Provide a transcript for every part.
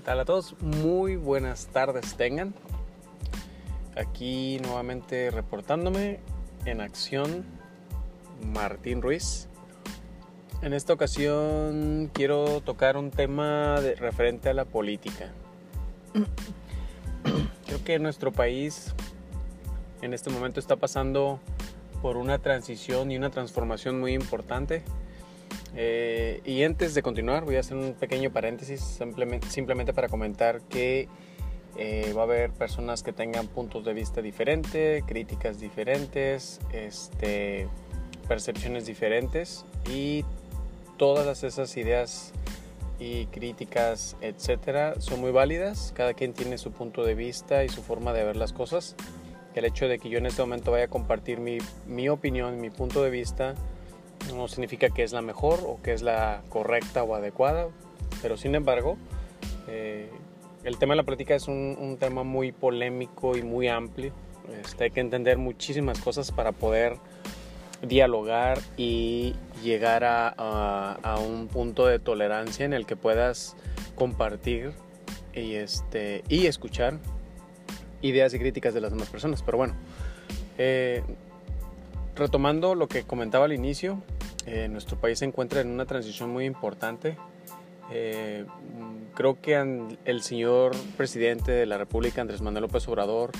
¿Qué tal a todos? Muy buenas tardes tengan. Aquí nuevamente reportándome en acción Martín Ruiz. En esta ocasión quiero tocar un tema de, referente a la política. Creo que nuestro país en este momento está pasando por una transición y una transformación muy importante eh, y antes de continuar, voy a hacer un pequeño paréntesis simplemente, simplemente para comentar que eh, va a haber personas que tengan puntos de vista diferentes, críticas diferentes, este, percepciones diferentes y todas esas ideas y críticas, etcétera, son muy válidas. Cada quien tiene su punto de vista y su forma de ver las cosas. El hecho de que yo en este momento vaya a compartir mi, mi opinión, mi punto de vista, no significa que es la mejor o que es la correcta o adecuada, pero sin embargo, eh, el tema de la política es un, tema muy polémico y muy amplio. Este, hay que entender muchísimas cosas para poder dialogar y llegar a, un punto de tolerancia en el que puedas compartir y, este, y escuchar ideas y críticas de las demás personas. Pero bueno, eh, retomando lo que comentaba al inicio, eh, nuestro país se encuentra en una transición muy importante. Eh, creo que el señor presidente de la República, Andrés Manuel López Obrador,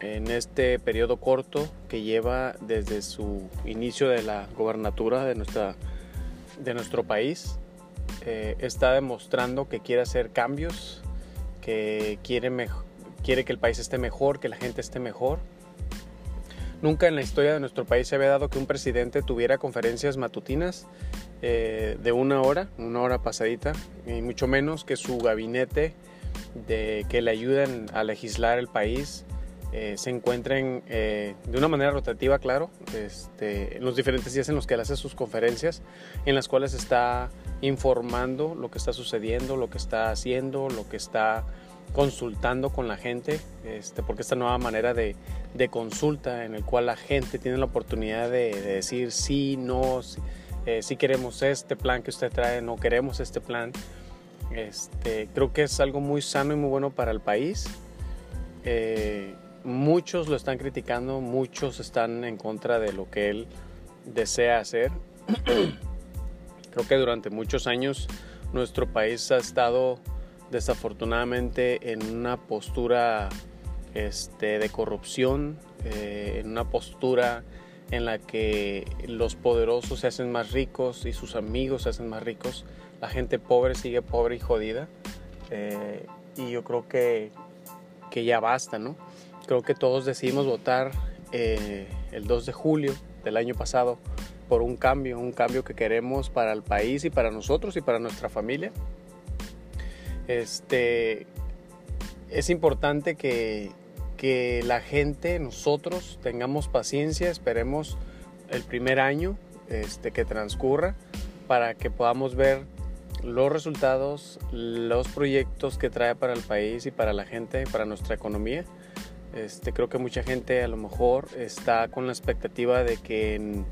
en este periodo corto que lleva desde su inicio de la gobernatura de, nuestra, de nuestro país, eh, está demostrando que quiere hacer cambios, que quiere que el país esté mejor, que la gente esté mejor Nunca en la historia de nuestro país se había dado que un presidente tuviera conferencias matutinas eh, de una hora, una hora pasadita, y mucho menos que su gabinete que le ayuden a legislar el país eh, se encuentren eh, de una manera rotativa, claro, este, los diferentes días en los que él hace sus conferencias, en las cuales está informando lo que está sucediendo, lo que está haciendo, lo que está consultando con la gente, este, porque esta nueva manera de, consulta en el cual la gente tiene la oportunidad de, decir sí, no, si, eh, queremos este plan que usted trae, no queremos este plan. Este, creo que es algo muy sano y muy bueno para el país. Eh, muchos lo están criticando, muchos están en contra de lo que él desea hacer. creo que durante muchos años nuestro país ha estado desafortunadamente en una postura este, de corrupción, eh, en una postura en la que los poderosos se hacen más ricos y sus amigos se hacen más ricos, la gente pobre sigue pobre y jodida. Eh, y yo creo que, que, ya basta, ¿no? Creo que todos decidimos votar eh, el 2 de julio del año pasado por un cambio, un cambio que queremos para el país y para nosotros y para nuestra familia. Este, es importante que, la gente, nosotros, tengamos paciencia, esperemos el primer año este, que transcurra para que podamos ver los resultados, los proyectos que trae para el país y para la gente, para nuestra economía. Este, creo que mucha gente a lo mejor está con la expectativa de que en,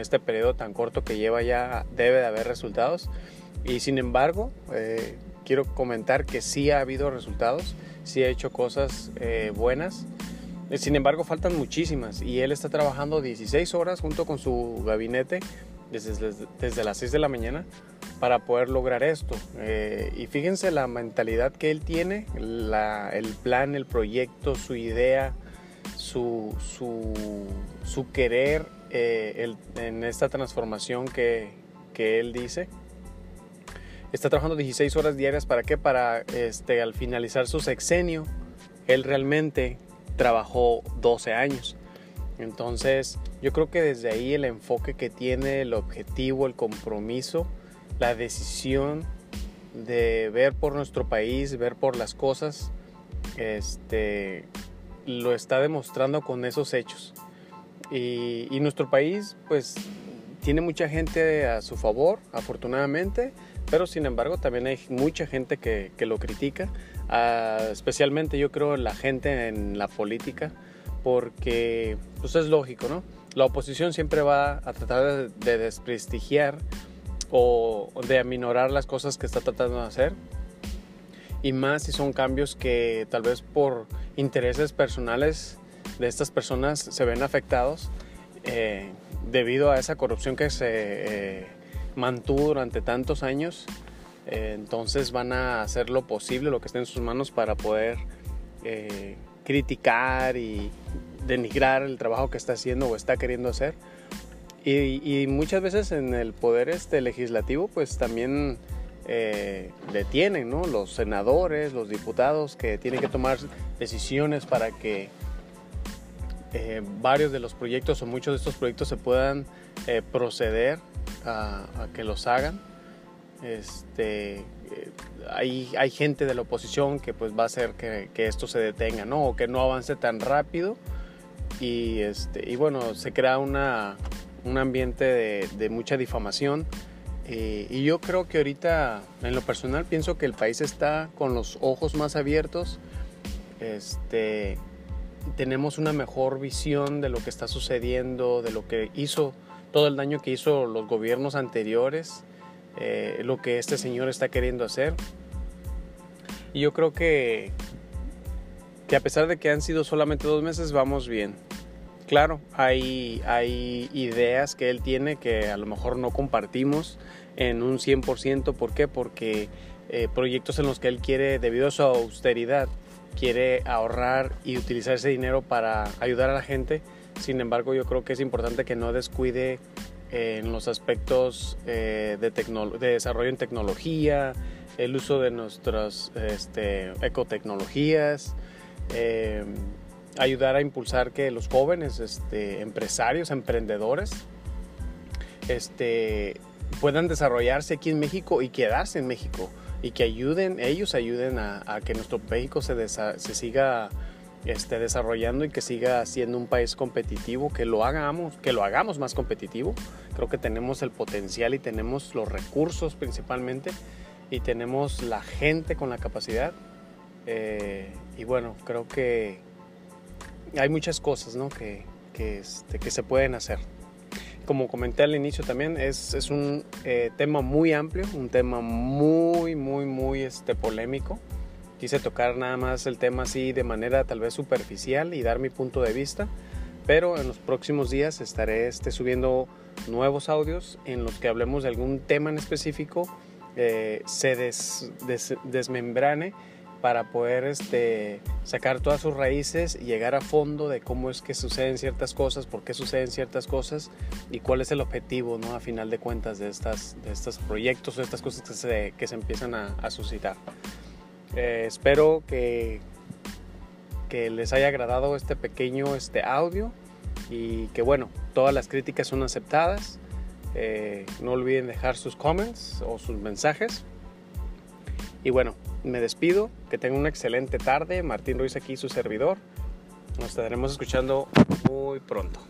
este periodo tan corto que lleva ya debe de haber resultados y sin embargo eh, quiero comentar que sí ha habido resultados, sí ha hecho cosas eh, buenas. Sin embargo, faltan muchísimas y él está trabajando 16 horas junto con su gabinete desde, desde las 6 de la mañana para poder lograr esto. Eh, y fíjense la mentalidad que él tiene, el plan, el proyecto, su idea, su, su, querer eh, en esta transformación que, que él dice está trabajando 16 horas diarias para qué? Para este, al finalizar su sexenio, él realmente trabajó 12 años. Entonces, yo creo que desde ahí el enfoque que tiene, el objetivo, el compromiso, la decisión de ver por nuestro país, ver por las cosas, este, lo está demostrando con esos hechos. Y, y nuestro país, pues, tiene mucha gente a su favor, afortunadamente, pero sin embargo también hay mucha gente que, lo critica, ah, especialmente yo creo la gente en la política, porque pues es lógico, ¿no? La oposición siempre va a tratar de, desprestigiar o de aminorar las cosas que está tratando de hacer. y más si son cambios que tal vez por intereses personales de estas personas se ven afectados eh, debido a esa corrupción que se eh, mantuvo durante tantos años. Eh, entonces van a hacer lo posible, lo que esté en sus manos para poder criticar y denigrar el trabajo que está haciendo o está queriendo hacer. Y, muchas veces en el poder este legislativo pues también detienen ¿no? los senadores, los diputados que tienen que tomar decisiones para que eh, varios de los proyectos o muchos de estos proyectos se puedan eh, proceder a, que los hagan. Este, eh, hay, hay, gente de la oposición que pues va a hacer que, que, esto se detenga, ¿no? O que no avance tan rápido. Y, este, y bueno, se crea una, un ambiente de, de mucha difamación. y yo creo que ahorita, en lo personal, pienso que el país está con los ojos más abiertos. Este, tenemos una mejor visión de lo que está sucediendo, de lo que hizo, todo el daño que hizo los gobiernos anteriores, eh, lo que este señor está queriendo hacer. Y yo creo que, que a pesar de que han sido solamente dos meses, vamos bien. Claro, hay, hay ideas que él tiene que a lo mejor no compartimos en un 100%. ¿Por qué? Porque eh, proyectos en los que él quiere, debido a su austeridad, quiere ahorrar y utilizar ese dinero para ayudar a la gente. Sin embargo, yo creo que es importante que no descuide eh, en los aspectos eh, de, de, desarrollo en tecnología, el uso de nuestras este, ecotecnologías, eh, ayudar a impulsar que los jóvenes este, empresarios, emprendedores, este, puedan desarrollarse aquí en México y quedarse en México y que ayuden, ellos ayuden a, que nuestro México se, se siga este, desarrollando y que siga siendo un país competitivo, que lo hagamos, que lo hagamos más competitivo. Creo que tenemos el potencial y tenemos los recursos principalmente y tenemos la gente con la capacidad. Eh, y bueno, creo que hay muchas cosas ¿no? que, que, este, que se pueden hacer como comenté al inicio también, es, es un eh, tema muy amplio, un tema muy, muy, muy este, polémico. Quise tocar nada más el tema así de manera tal vez superficial y dar mi punto de vista, pero en los próximos días estaré este, subiendo nuevos audios en los que hablemos de algún tema en específico, eh, se desmembrane para poder este, sacar todas sus raíces y llegar a fondo de cómo es que suceden ciertas cosas, por qué suceden ciertas cosas y cuál es el objetivo, ¿no? A final de cuentas de, estas, de estos proyectos o estas cosas que se, que se empiezan a, suscitar. Eh, espero que, que les haya agradado este pequeño este audio y que bueno, todas las críticas son aceptadas. Eh, no olviden dejar sus comments o sus mensajes. Y bueno, me despido, que tengan una excelente tarde. Martín Ruiz aquí, su servidor. Nos estaremos escuchando muy pronto.